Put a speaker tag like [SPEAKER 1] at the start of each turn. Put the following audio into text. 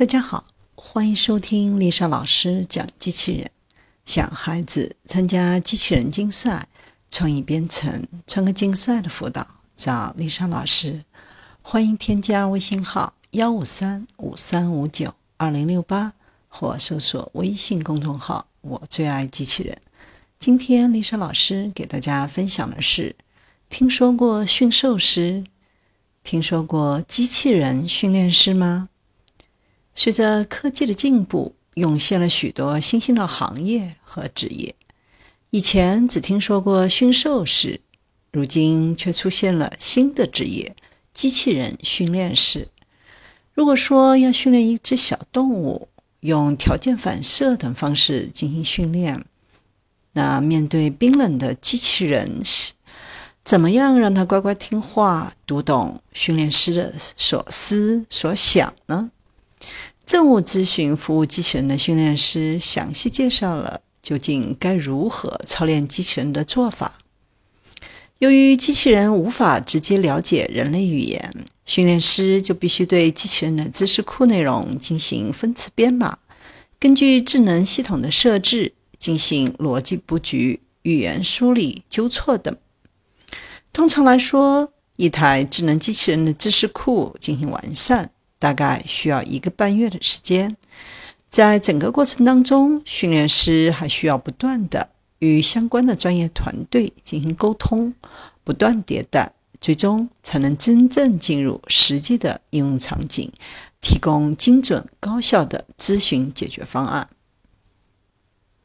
[SPEAKER 1] 大家好，欢迎收听丽莎老师讲机器人。想孩子参加机器人竞赛、创意编程、创客竞赛的辅导，找丽莎老师。欢迎添加微信号幺五三五三五九二零六八，或搜索微信公众号“我最爱机器人”。今天丽莎老师给大家分享的是：听说过驯兽师？听说过机器人训练师吗？随着科技的进步，涌现了许多新兴的行业和职业。以前只听说过驯兽师，如今却出现了新的职业——机器人训练师。如果说要训练一只小动物，用条件反射等方式进行训练，那面对冰冷的机器人时，怎么样让它乖乖听话，读懂训练师的所思所想呢？政务咨询服务机器人的训练师详细介绍了究竟该如何操练机器人的做法。由于机器人无法直接了解人类语言，训练师就必须对机器人的知识库内容进行分词编码，根据智能系统的设置进行逻辑布局、语言梳理、纠错等。通常来说，一台智能机器人的知识库进行完善。大概需要一个半月的时间，在整个过程当中，训练师还需要不断的与相关的专业团队进行沟通，不断迭代，最终才能真正进入实际的应用场景，提供精准高效的咨询解决方案。